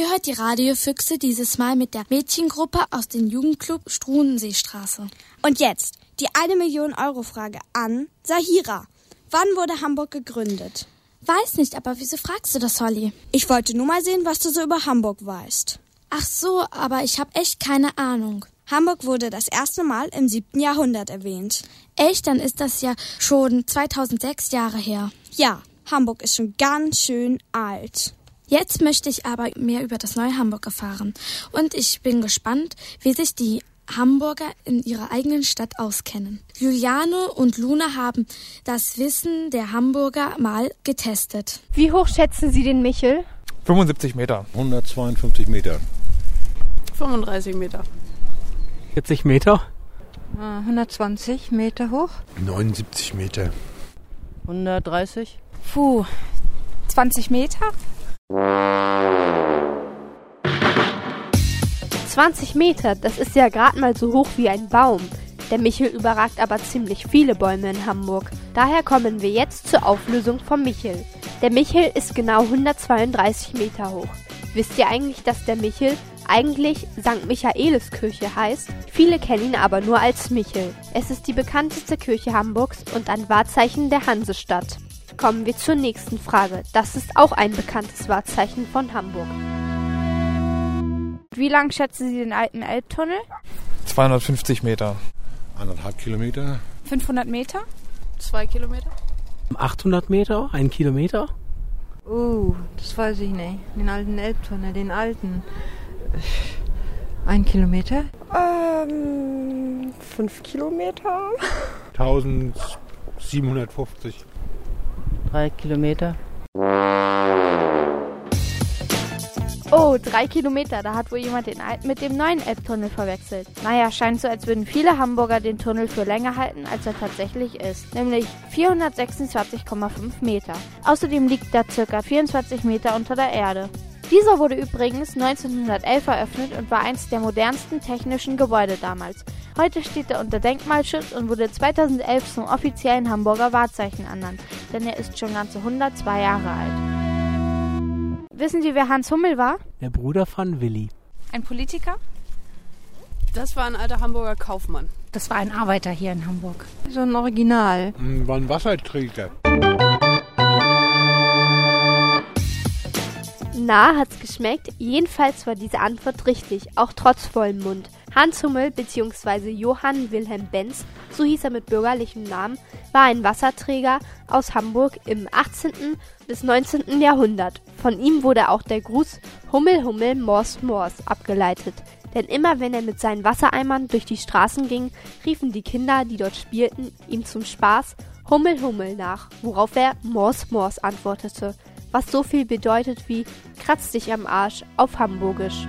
Ihr hört die Radiofüchse dieses Mal mit der Mädchengruppe aus dem Jugendclub Struenseestraße. Und jetzt die eine Million Euro Frage an Sahira. Wann wurde Hamburg gegründet? Weiß nicht, aber wieso fragst du das, Holly? Ich wollte nur mal sehen, was du so über Hamburg weißt. Ach so, aber ich habe echt keine Ahnung. Hamburg wurde das erste Mal im siebten Jahrhundert erwähnt. Echt? Dann ist das ja schon 2006 Jahre her. Ja, Hamburg ist schon ganz schön alt. Jetzt möchte ich aber mehr über das neue Hamburg erfahren. Und ich bin gespannt, wie sich die Hamburger in ihrer eigenen Stadt auskennen. Juliane und Luna haben das Wissen der Hamburger mal getestet. Wie hoch schätzen Sie den Michel? 75 Meter. 152 Meter. 35 Meter. 40 Meter. 120 Meter hoch. 79 Meter. 130. Puh, 20 Meter? 20 Meter, das ist ja gerade mal so hoch wie ein Baum. Der Michel überragt aber ziemlich viele Bäume in Hamburg. Daher kommen wir jetzt zur Auflösung vom Michel. Der Michel ist genau 132 Meter hoch. Wisst ihr eigentlich, dass der Michel eigentlich St. Michaeliskirche heißt? Viele kennen ihn aber nur als Michel. Es ist die bekannteste Kirche Hamburgs und ein Wahrzeichen der Hansestadt. Kommen wir zur nächsten Frage. Das ist auch ein bekanntes Wahrzeichen von Hamburg. Wie lang schätzen Sie den alten Elbtunnel? 250 Meter. Anderthalb Kilometer. 500 Meter? Zwei Kilometer. 800 Meter, ein Kilometer. Uh, das weiß ich nicht. Den alten Elbtunnel, den alten. Ein Kilometer? Ähm, fünf Kilometer. 1750. Drei Kilometer. Oh, drei Kilometer. Da hat wohl jemand den alten mit dem neuen Elbtunnel verwechselt. Naja, scheint so, als würden viele Hamburger den Tunnel für länger halten, als er tatsächlich ist. Nämlich 426,5 Meter. Außerdem liegt er circa 24 Meter unter der Erde. Dieser wurde übrigens 1911 eröffnet und war eins der modernsten technischen Gebäude damals. Heute steht er unter Denkmalschutz und wurde 2011 zum offiziellen Hamburger Wahrzeichen ernannt, denn er ist schon ganze 102 Jahre alt. Wissen Sie, wer Hans Hummel war? Der Bruder von Willi. Ein Politiker? Das war ein alter Hamburger Kaufmann. Das war ein Arbeiter hier in Hamburg. So ein Original. War ein Wasserträger. Na, hat's geschmeckt? Jedenfalls war diese Antwort richtig, auch trotz vollem Mund. Hans Hummel bzw. Johann Wilhelm Benz, so hieß er mit bürgerlichem Namen, war ein Wasserträger aus Hamburg im 18. bis 19. Jahrhundert. Von ihm wurde auch der Gruß Hummel Hummel Mors Mors abgeleitet. Denn immer wenn er mit seinen Wassereimern durch die Straßen ging, riefen die Kinder, die dort spielten, ihm zum Spaß Hummel Hummel nach, worauf er Mors Mors antwortete was so viel bedeutet wie kratz dich am Arsch auf Hamburgisch.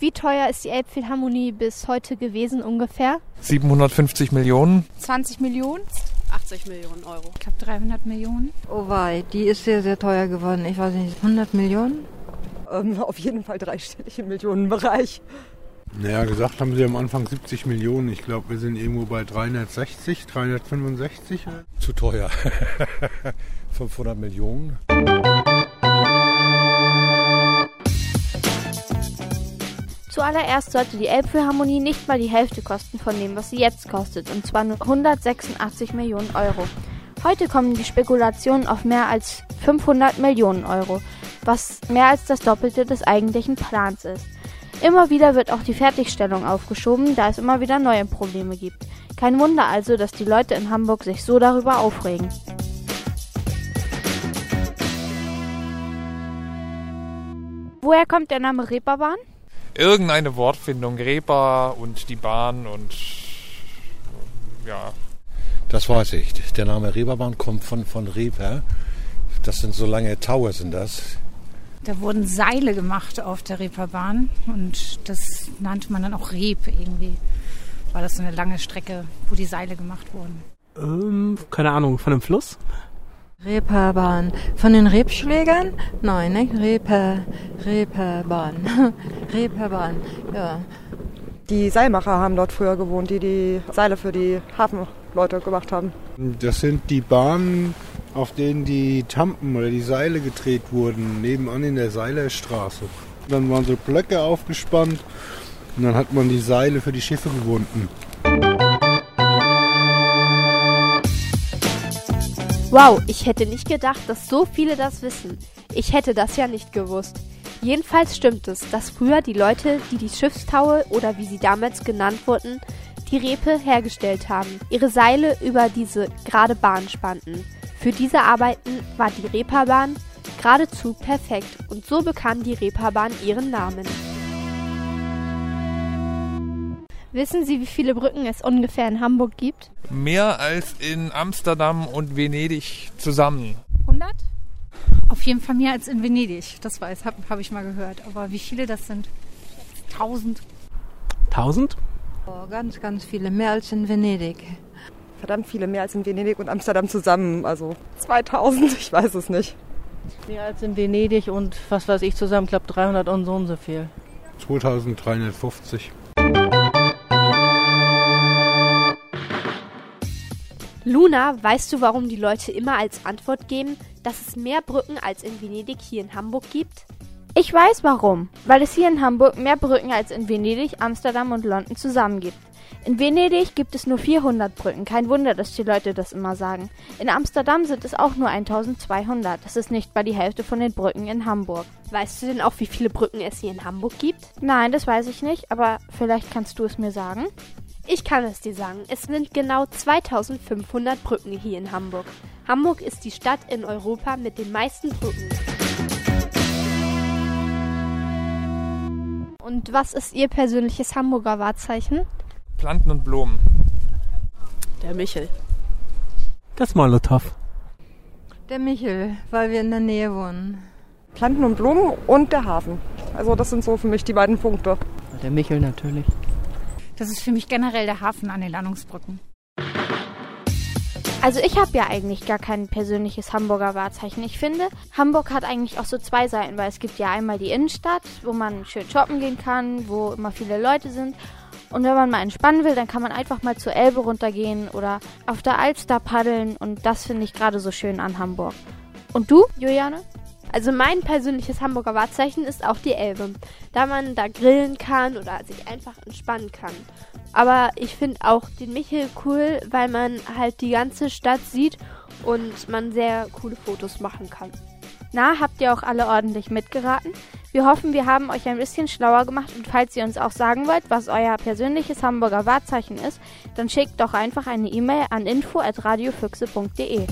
Wie teuer ist die Elbphilharmonie bis heute gewesen ungefähr? 750 Millionen. 20 Millionen? 80 Millionen Euro. Ich glaube 300 Millionen. Oh wei, die ist sehr, sehr teuer geworden. Ich weiß nicht, 100 Millionen? Ähm, auf jeden Fall dreistellig im Millionenbereich. Naja, gesagt haben sie am Anfang 70 Millionen. Ich glaube, wir sind irgendwo bei 360, 365. Zu teuer. 500 Millionen. Zuallererst sollte die Elbphilharmonie nicht mal die Hälfte kosten von dem, was sie jetzt kostet, und zwar nur 186 Millionen Euro. Heute kommen die Spekulationen auf mehr als 500 Millionen Euro, was mehr als das Doppelte des eigentlichen Plans ist. Immer wieder wird auch die Fertigstellung aufgeschoben, da es immer wieder neue Probleme gibt. Kein Wunder also, dass die Leute in Hamburg sich so darüber aufregen. Woher kommt der Name Reeperbahn? Irgendeine Wortfindung. Reeper und die Bahn und ja. Das weiß ich. Der Name Reeperbahn kommt von, von Reeper. Das sind so lange Tower sind das. Da wurden Seile gemacht auf der Reeperbahn und das nannte man dann auch Reep irgendwie. War das so eine lange Strecke, wo die Seile gemacht wurden. Ähm, keine Ahnung, von einem Fluss? Reeperbahn. Von den Rebschlägern? Nein, nicht Reeper, Reeperbahn. Reeperbahn, ja. Die Seilmacher haben dort früher gewohnt, die die Seile für die Hafenleute gemacht haben. Das sind die Bahnen auf denen die Tampen oder die Seile gedreht wurden, nebenan in der Seilerstraße. Dann waren so Blöcke aufgespannt und dann hat man die Seile für die Schiffe gewunden. Wow, ich hätte nicht gedacht, dass so viele das wissen. Ich hätte das ja nicht gewusst. Jedenfalls stimmt es, dass früher die Leute, die die Schiffstaue oder wie sie damals genannt wurden, die Repe hergestellt haben, ihre Seile über diese gerade Bahn spannten. Für diese Arbeiten war die Reeperbahn geradezu perfekt und so bekam die Reeperbahn ihren Namen. Wissen Sie, wie viele Brücken es ungefähr in Hamburg gibt? Mehr als in Amsterdam und Venedig zusammen. 100? Auf jeden Fall mehr als in Venedig. Das weiß, habe hab ich mal gehört. Aber wie viele das sind? 1000. 1000? Oh, ganz, ganz viele. Mehr als in Venedig. Verdammt viele, mehr als in Venedig und Amsterdam zusammen. Also 2000, ich weiß es nicht. Mehr als in Venedig und was weiß ich zusammen, ich glaube 300 und so und so viel. 2350. Luna, weißt du, warum die Leute immer als Antwort geben, dass es mehr Brücken als in Venedig hier in Hamburg gibt? Ich weiß warum. Weil es hier in Hamburg mehr Brücken als in Venedig, Amsterdam und London zusammen gibt. In Venedig gibt es nur 400 Brücken. Kein Wunder, dass die Leute das immer sagen. In Amsterdam sind es auch nur 1200. Das ist nicht mal die Hälfte von den Brücken in Hamburg. Weißt du denn auch, wie viele Brücken es hier in Hamburg gibt? Nein, das weiß ich nicht, aber vielleicht kannst du es mir sagen. Ich kann es dir sagen, es sind genau 2500 Brücken hier in Hamburg. Hamburg ist die Stadt in Europa mit den meisten Brücken. Und was ist Ihr persönliches Hamburger Wahrzeichen? Planten und Blumen. Der Michel. Das Molotow. Der Michel, weil wir in der Nähe wohnen. Planten und Blumen und der Hafen. Also das sind so für mich die beiden Punkte. Der Michel natürlich. Das ist für mich generell der Hafen an den Landungsbrücken. Also ich habe ja eigentlich gar kein persönliches Hamburger Wahrzeichen. Ich finde, Hamburg hat eigentlich auch so zwei Seiten, weil es gibt ja einmal die Innenstadt, wo man schön shoppen gehen kann, wo immer viele Leute sind. Und wenn man mal entspannen will, dann kann man einfach mal zur Elbe runtergehen oder auf der Alster paddeln. Und das finde ich gerade so schön an Hamburg. Und du, Juliane? Also mein persönliches Hamburger Wahrzeichen ist auch die Elbe, da man da grillen kann oder sich einfach entspannen kann. Aber ich finde auch den Michel cool, weil man halt die ganze Stadt sieht und man sehr coole Fotos machen kann. Na, habt ihr auch alle ordentlich mitgeraten? Wir hoffen, wir haben euch ein bisschen schlauer gemacht und falls ihr uns auch sagen wollt, was euer persönliches Hamburger Wahrzeichen ist, dann schickt doch einfach eine E-Mail an info@radiofüchse.de.